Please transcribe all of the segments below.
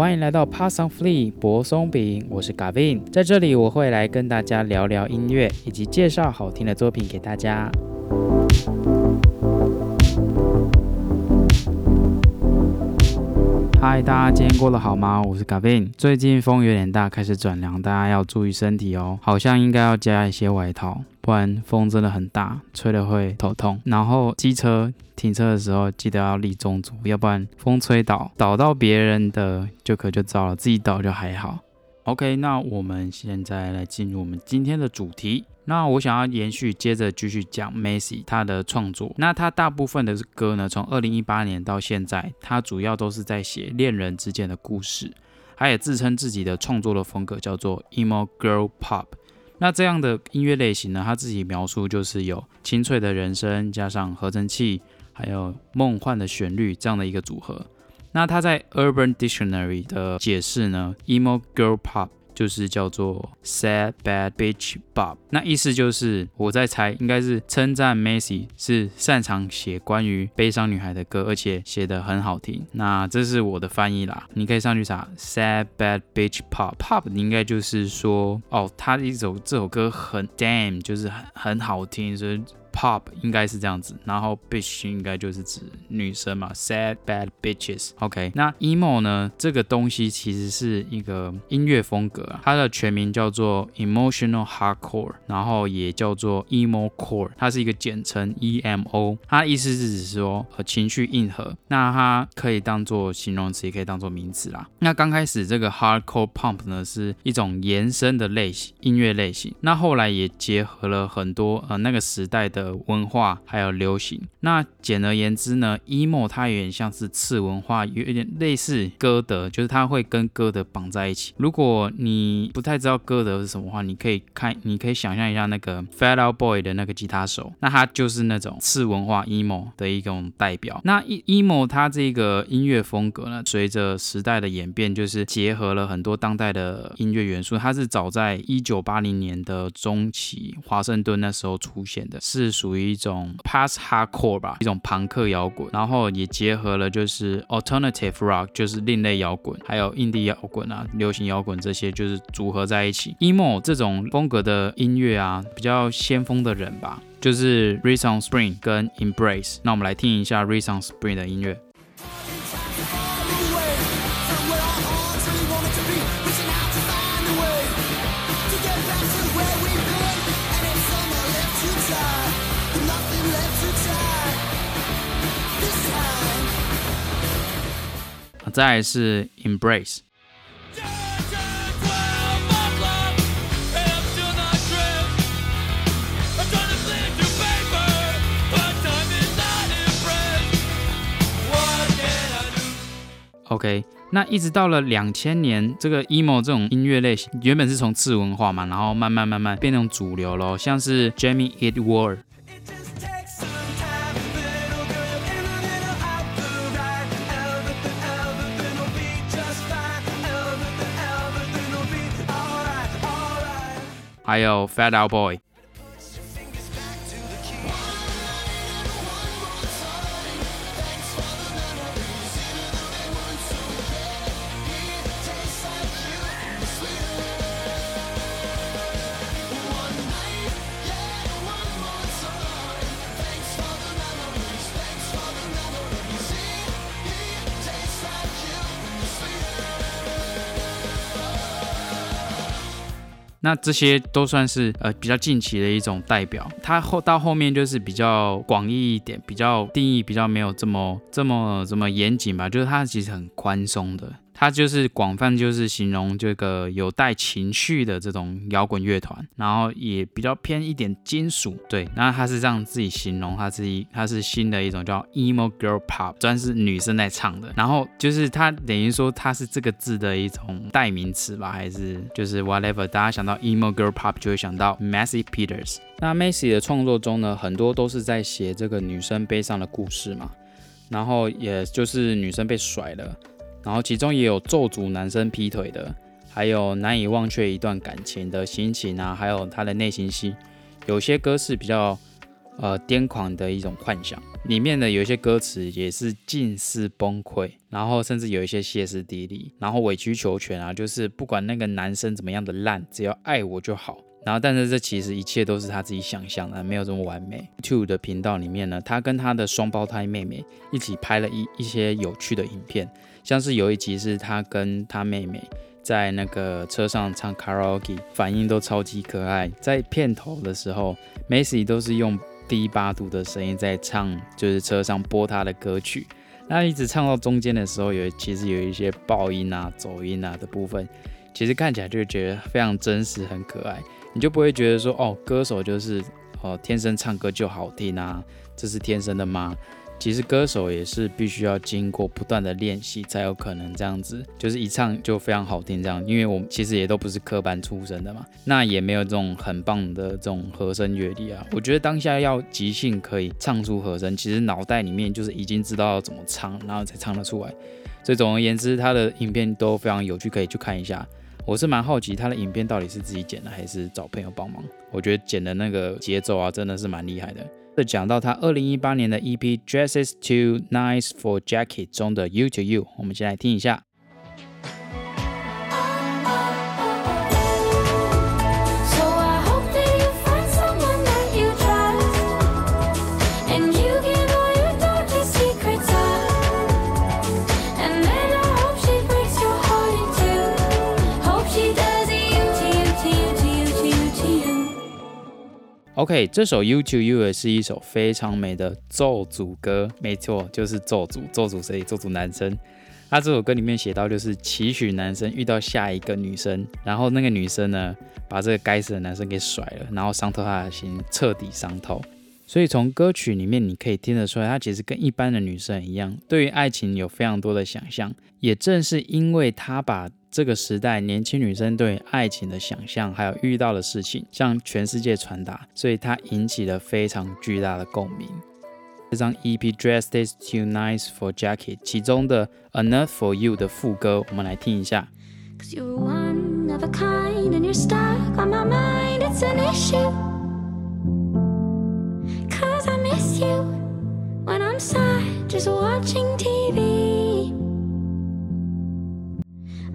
欢迎来到 Pass on Flee 薄松饼，我是 Gavin，在这里我会来跟大家聊聊音乐，以及介绍好听的作品给大家。嗨，大家今天过得好吗？我是 Gavin。最近风有点大，开始转凉，大家要注意身体哦。好像应该要加一些外套，不然风真的很大，吹了会头痛。然后机车停车的时候记得要立中足，要不然风吹倒，倒到别人的就可就糟了，自己倒就还好。OK，那我们现在来进入我们今天的主题。那我想要延续，接着继续讲 Macy 他的创作。那他大部分的歌呢，从二零一八年到现在，他主要都是在写恋人之间的故事。他也自称自己的创作的风格叫做 emo girl pop。那这样的音乐类型呢，他自己描述就是有清脆的人声，加上合成器，还有梦幻的旋律这样的一个组合。那他在 Urban Dictionary 的解释呢，emo girl pop。就是叫做 Sad Bad Bitch Bob，那意思就是我在猜，应该是称赞 Macy 是擅长写关于悲伤女孩的歌，而且写的很好听。那这是我的翻译啦，你可以上去查 Sad Bad Bitch Pop Pop，应该就是说哦，他一首这首歌很 damn，就是很很好听，所以。Pop 应该是这样子，然后 bitch 应该就是指女生嘛，sad bad bitches。OK，那 emo 呢？这个东西其实是一个音乐风格啊，它的全名叫做 emotional hardcore，然后也叫做 emo core，它是一个简称 emo。它意思是指说呃情绪硬核，那它可以当做形容词，也可以当做名词啦。那刚开始这个 hardcore pump 呢是一种延伸的类型音乐类型，那后来也结合了很多呃那个时代的。的文化还有流行，那简而言之呢，emo 它有点像是次文化，有一点类似歌德，就是它会跟歌德绑在一起。如果你不太知道歌德是什么话，你可以看，你可以想象一下那个 Fat Out Boy 的那个吉他手，那他就是那种次文化 emo 的一种代表。那 emo 它这个音乐风格呢，随着时代的演变，就是结合了很多当代的音乐元素。它是早在一九八零年的中期，华盛顿那时候出现的，是。属于一种 past hardcore 吧，一种朋克摇滚，然后也结合了就是 alternative rock，就是另类摇滚，还有印地摇滚啊、流行摇滚这些，就是组合在一起。emo 这种风格的音乐啊，比较先锋的人吧，就是 Reason Spring 跟 Embrace。那我们来听一下 Reason Spring 的音乐。再是 Embrace。OK，那一直到了两千年，这个 emo 这种音乐类型原本是从次文化嘛，然后慢慢慢慢变成主流咯，像是 Jamie Edward。还有 Fat Out Boy。那这些都算是呃比较近期的一种代表，它后到后面就是比较广义一点，比较定义比较没有这么这么这么严谨吧，就是它其实很宽松的。它就是广泛，就是形容这个有带情绪的这种摇滚乐团，然后也比较偏一点金属。对，那它是这样自己形容，它自己它是新的一种叫 emo girl pop，专是女生在唱的。然后就是它等于说它是这个字的一种代名词吧，还是就是 whatever，大家想到 emo girl pop 就会想到 Macy Peters。那 Macy 的创作中呢，很多都是在写这个女生悲伤的故事嘛，然后也就是女生被甩了。然后其中也有咒诅男生劈腿的，还有难以忘却一段感情的心情啊，还有他的内心戏。有些歌是比较呃癫狂的一种幻想。里面的有一些歌词也是近似崩溃，然后甚至有一些歇斯底里，然后委曲求全啊，就是不管那个男生怎么样的烂，只要爱我就好。然后，但是这其实一切都是他自己想象的，没有这么完美。Two 的频道里面呢，他跟他的双胞胎妹妹一起拍了一一些有趣的影片，像是有一集是他跟他妹妹在那个车上唱 karaoke，反应都超级可爱。在片头的时候，Macy 都是用低八度的声音在唱，就是车上播他的歌曲。那一直唱到中间的时候，有其实有一些爆音啊、走音啊的部分，其实看起来就觉得非常真实、很可爱。你就不会觉得说哦，歌手就是哦天生唱歌就好听啊，这是天生的吗？其实歌手也是必须要经过不断的练习才有可能这样子，就是一唱就非常好听这样。因为我们其实也都不是科班出身的嘛，那也没有这种很棒的这种和声乐理啊。我觉得当下要即兴可以唱出和声，其实脑袋里面就是已经知道要怎么唱，然后才唱得出来。所以总而言之，他的影片都非常有趣，可以去看一下。我是蛮好奇他的影片到底是自己剪的还是找朋友帮忙。我觉得剪的那个节奏啊，真的是蛮厉害的。讲到他二零一八年的 EP Dresses Too Nice for Jacket 中的 You to You，我们先来听一下。OK，这首 You to You 也是一首非常美的咒诅歌，没错，就是咒诅，咒诅谁？咒诅男生。他这首歌里面写到，就是期许男生遇到下一个女生，然后那个女生呢，把这个该死的男生给甩了，然后伤透他的心，彻底伤透。所以从歌曲里面你可以听得出来，他其实跟一般的女生一样，对于爱情有非常多的想象。也正是因为他把这个时代年轻女生对爱情的想象，还有遇到的事情向全世界传达，所以它引起了非常巨大的共鸣。这张 EP Dress Is Too Nice for Jacket 其中的 Enough for You 的副歌，我们来听一下。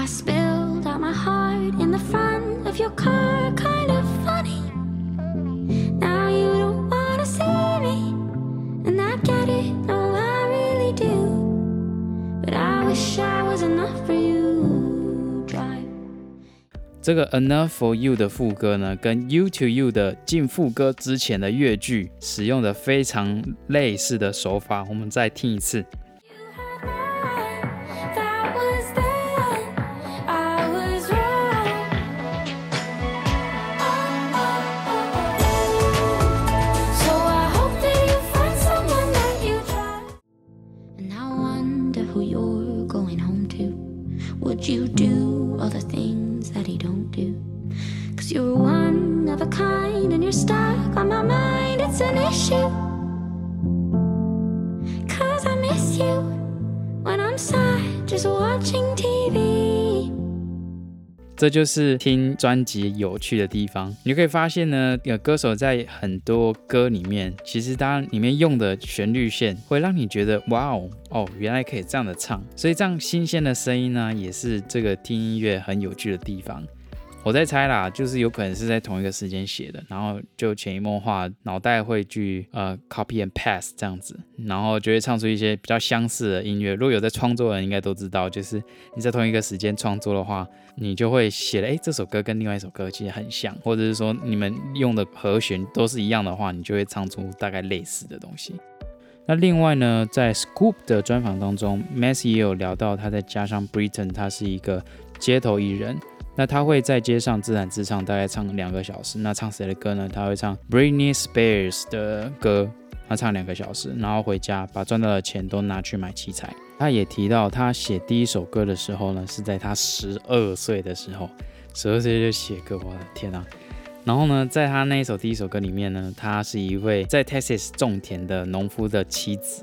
I spilled out my heart in the front of your car, kind of funny. Now you don't wanna see me, and I get it, no, I really do. But I wish I was enough for you. Drive. 这个 Enough for You 的副歌呢，跟 You to You 的进副歌之前的乐句使用的非常类似的手法，我们再听一次。you do all the things that he don't do. Cause you're one of a kind and you're stuck on my mind, it's an issue. 这就是听专辑有趣的地方。你可以发现呢，有歌手在很多歌里面，其实它里面用的旋律线会让你觉得，哇哦，哦，原来可以这样的唱。所以这样新鲜的声音呢，也是这个听音乐很有趣的地方。我在猜啦，就是有可能是在同一个时间写的，然后就潜移默化，脑袋会去呃 copy and pass 这样子，然后就会唱出一些比较相似的音乐。如果有在创作的人应该都知道，就是你在同一个时间创作的话，你就会写了，哎，这首歌跟另外一首歌其实很像，或者是说你们用的和弦都是一样的话，你就会唱出大概类似的东西。那另外呢，在 Scoop 的专访当中，Messi 也有聊到他在加上 Britain，他是一个街头艺人。那他会在街上自弹自唱，大概唱两个小时。那唱谁的歌呢？他会唱 Britney Spears 的歌，他唱两个小时，然后回家把赚到的钱都拿去买器材。他也提到，他写第一首歌的时候呢，是在他十二岁的时候，十二岁就写歌，我的天啊！然后呢，在他那一首第一首歌里面呢，他是一位在 Texas 种田的农夫的妻子。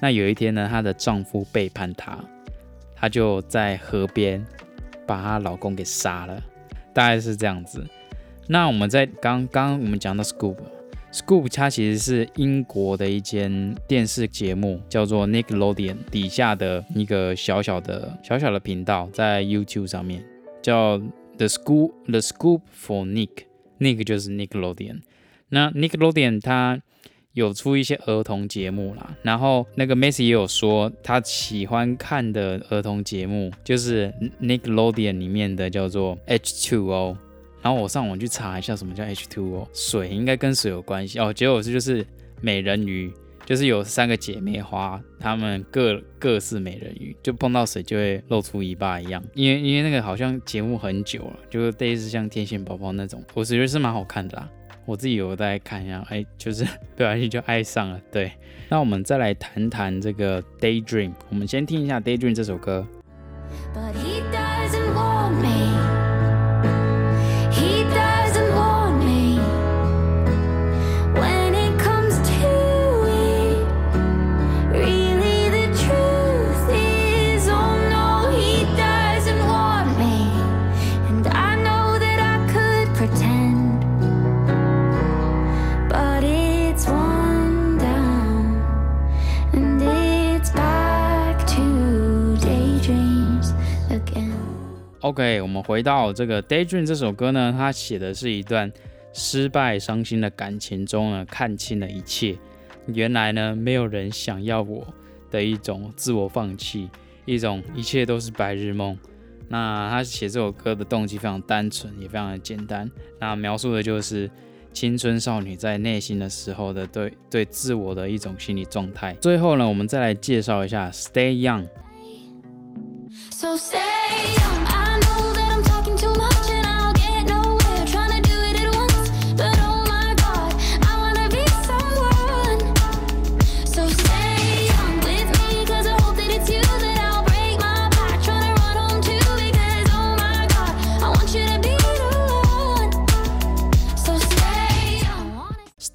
那有一天呢，她的丈夫背叛她，她就在河边。把她老公给杀了，大概是这样子。那我们在刚刚我们讲到 Scoop，Scoop 它其实是英国的一间电视节目，叫做 Nickelodeon 底下的一个小小的小小的频道，在 YouTube 上面叫 The Scoop The Scoop for Nick，Nick 就是 Nickelodeon。那 Nickelodeon 它有出一些儿童节目啦，然后那个 Macy 也有说他喜欢看的儿童节目就是 Nickelodeon 里面的叫做 H2O。然后我上网去查一下什么叫 H2O，水应该跟水有关系哦。结果是就是美人鱼，就是有三个姐妹花，她们各各是美人鱼，就碰到水就会露出尾巴一样。因为因为那个好像节目很久了，就类似像天线宝宝那种，我觉得是蛮好看的啦。我自己有在看一下，哎，就是 不小心就爱上了。对，那我们再来谈谈这个 Daydream，我们先听一下 Daydream 这首歌。OK，我们回到这个《Daydream》这首歌呢，它写的是一段失败、伤心的感情中呢，看清了一切。原来呢，没有人想要我的一种自我放弃，一种一切都是白日梦。那他写这首歌的动机非常单纯，也非常的简单。那描述的就是青春少女在内心的时候的对对自我的一种心理状态。最后呢，我们再来介绍一下《Stay Young》。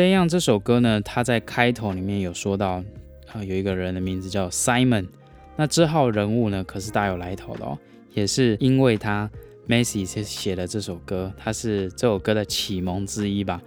Stay Young 这首歌呢，它在开头里面有说到，啊，有一个人的名字叫 Simon，那这号人物呢，可是大有来头的哦，也是因为他 Macy 写写的这首歌，他是这首歌的启蒙之一吧。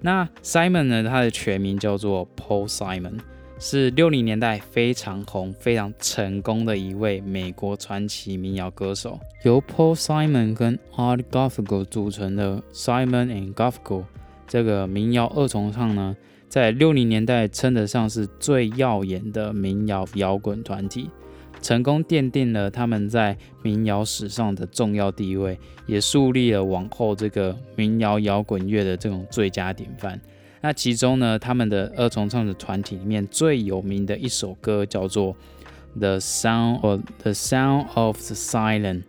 那 Simon 呢，他的全名叫做 Paul Simon，是六零年代非常红、非常成功的一位美国传奇民谣歌手，由 Paul Simon 跟 Art Garfunkel 组成的 Simon and Garfunkel。这个民谣二重唱呢，在六零年代称得上是最耀眼的民谣摇滚团体，成功奠定了他们在民谣史上的重要地位，也树立了往后这个民谣摇滚乐的这种最佳典范。那其中呢，他们的二重唱的团体里面最有名的一首歌叫做《The Sound of the Sound of the Silent》，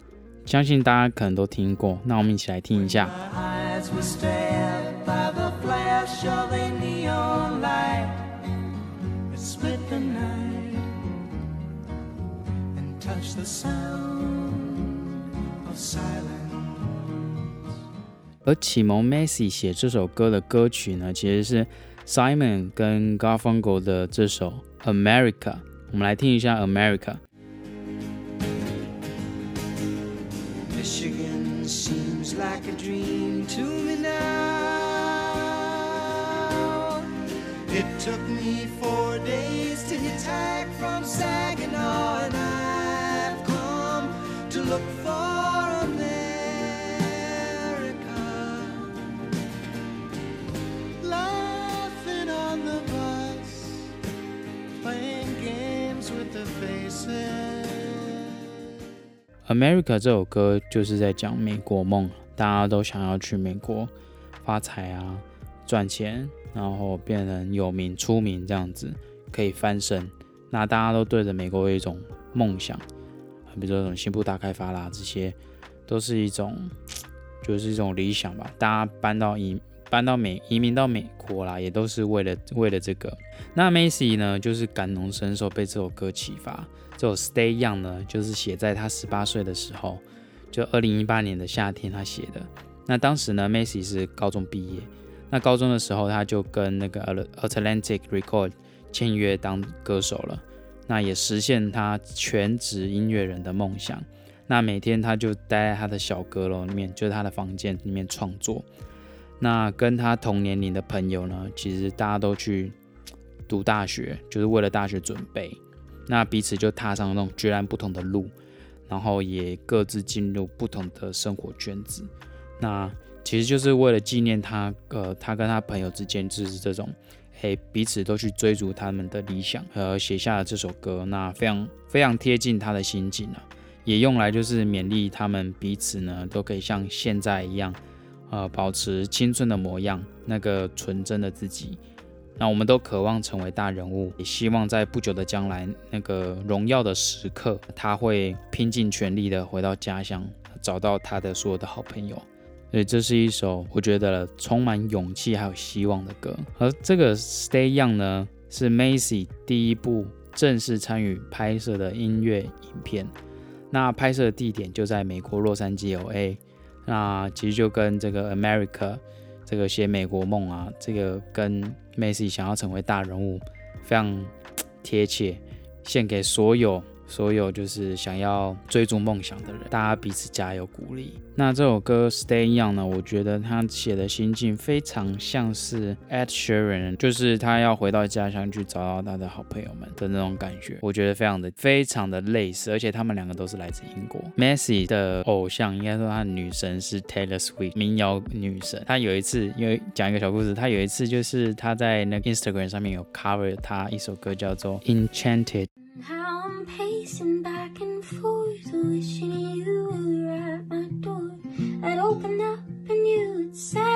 相信大家可能都听过。那我们一起来听一下。Love of flowers shine in the online we split the night and touch the sound of silence 而启蒙 messy 写这首歌的歌曲呢其实是 simon 跟 garfunkel 的这首 america 我们来听一下 america America 这首歌就是在讲美国梦，大家都想要去美国发财啊，赚钱，然后变成有名出名这样子，可以翻身。那大家都对着美国有一种梦想，比如说什么新部大开发啦，这些都是一种，就是一种理想吧。大家搬到移搬到美移民到美国啦，也都是为了为了这个。那 Macy 呢，就是感同身受，被这首歌启发。这首 Stay Young 呢，就是写在他十八岁的时候，就二零一八年的夏天他写的。那当时呢，Macy 是高中毕业。那高中的时候，他就跟那个 Atlantic Record 签约当歌手了。那也实现他全职音乐人的梦想。那每天他就待在他的小阁楼里面，就是他的房间里面创作。那跟他同年龄的朋友呢，其实大家都去读大学，就是为了大学准备。那彼此就踏上那种截然不同的路，然后也各自进入不同的生活圈子。那其实就是为了纪念他，呃，他跟他朋友之间就是这种，嘿，彼此都去追逐他们的理想，而写下了这首歌。那非常非常贴近他的心境啊，也用来就是勉励他们彼此呢，都可以像现在一样，呃，保持青春的模样，那个纯真的自己。那我们都渴望成为大人物，也希望在不久的将来，那个荣耀的时刻，他会拼尽全力的回到家乡，找到他的所有的好朋友。所以这是一首我觉得充满勇气还有希望的歌。而这个《Stay Young》呢，是 Macy 第一部正式参与拍摄的音乐影片。那拍摄地点就在美国洛杉矶 LA。那其实就跟这个 America。这个写美国梦啊，这个跟 Macy 想要成为大人物非常 贴切，献给所有。所有就是想要追逐梦想的人，大家彼此加油鼓励。那这首歌《Stay Young》呢？我觉得他写的心境非常像是 Ed Sheeran，就是他要回到家乡去找到他的好朋友们的那种感觉。我觉得非常的非常的类似，而且他们两个都是来自英国。Macy 的偶像应该说他的女神是 Taylor Swift，民谣女神。她有一次因为讲一个小故事，她有一次就是她在那个 Instagram 上面有 cover 她一首歌叫做《Enchanted》。How I'm pacing back and forth, wishing you were at my door. I'd open up and you'd say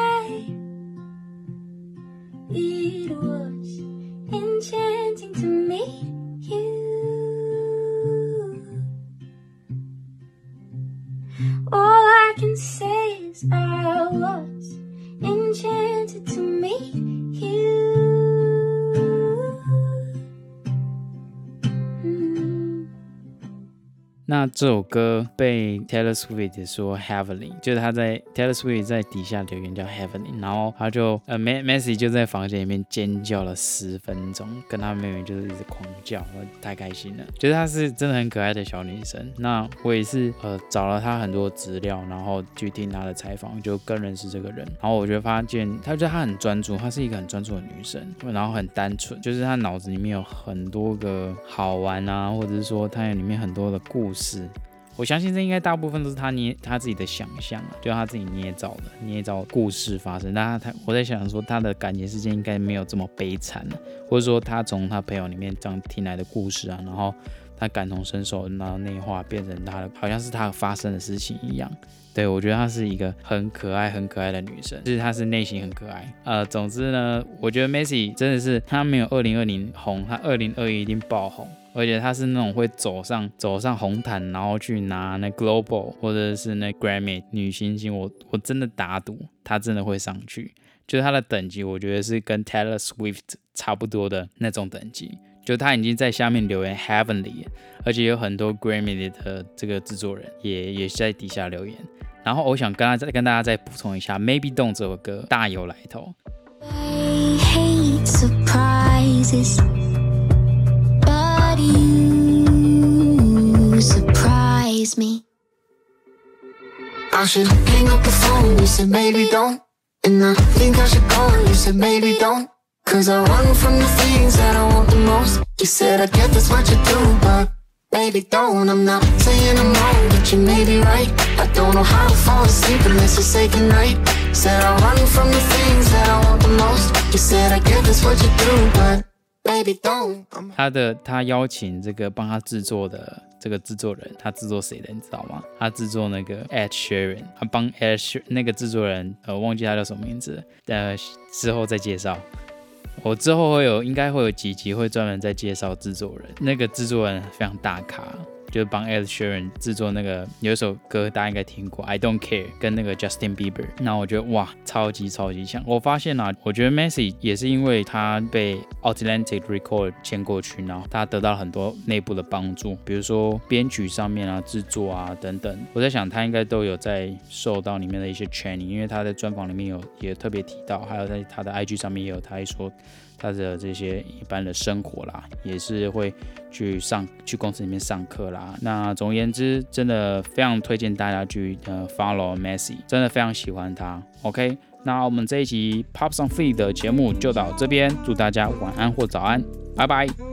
那这首歌被 Taylor Swift 说 Heavenly，就是他在 Taylor Swift 在底下留言叫 Heavenly，然后他就呃 Messi 就在房间里面尖叫了十分钟，跟他妹妹就是一直狂叫，太开心了。觉得她是真的很可爱的小女生。那我也是呃找了她很多资料，然后去听她的采访，就更认识这个人。然后我觉得发现，她觉得她很专注，她是一个很专注的女生，然后很单纯，就是她脑子里面有很多个好玩啊，或者是说她里面很多的故事。是，我相信这应该大部分都是他捏他自己的想象啊，就他自己捏造的，捏造故事发生。但他我在想说，他的感情世界应该没有这么悲惨了，或者说他从他朋友里面这样听来的故事啊，然后他感同身受，然后内化变成他的，好像是他发生的事情一样。对我觉得她是一个很可爱、很可爱的女生，就是她是内心很可爱。呃，总之呢，我觉得 Messi 真的是她没有二零二零红，她二零二一一定爆红。而且他是那种会走上走上红毯，然后去拿那 Global 或者是那 Grammy 女星星，我我真的打赌他真的会上去。就是他的等级，我觉得是跟 Taylor Swift 差不多的那种等级。就他已经在下面留言 Heavenly，而且有很多 Grammy 的这个制作人也也在底下留言。然后我想跟他再跟大家再补充一下，Maybe Don't 这首歌大有来头。I hate surprises. me. I should hang up the phone, you said maybe don't. And I think I should go, you said maybe don't. Cause I run from the things that I want the most. You said I get that's what you do, but baby don't. I'm not saying I'm wrong, but you may be right. I don't know how to fall asleep unless you say goodnight. Said I run from the things that I want the most. You said I get that's what you do, but 他的他邀请这个帮他制作的 这个制作人，他制作谁的你知道吗？他制作那个 Ed Sheeran，他帮 Ed Sheeran 那个制作人，呃，忘记他叫什么名字，呃，之后再介绍。我之后会有，应该会有几集会专门在介绍制作人，那个制作人非常大咖。就是帮 Ed Sheeran 制作那个有一首歌，大家应该听过，I Don't Care，跟那个 Justin Bieber。那我觉得哇，超级超级像。我发现啊，我觉得 Messi 也是因为他被 Atlantic Record 签过去，然后他得到了很多内部的帮助，比如说编曲上面啊、制作啊等等。我在想他应该都有在受到里面的一些 training，因为他在专访里面有也特别提到，还有在他的 IG 上面也有他说。他的这些一般的生活啦，也是会去上去公司里面上课啦。那总而言之，真的非常推荐大家去呃 follow Messi，真的非常喜欢他。OK，那我们这一集 Pop Song Feed 的节目就到这边，祝大家晚安或早安，拜拜。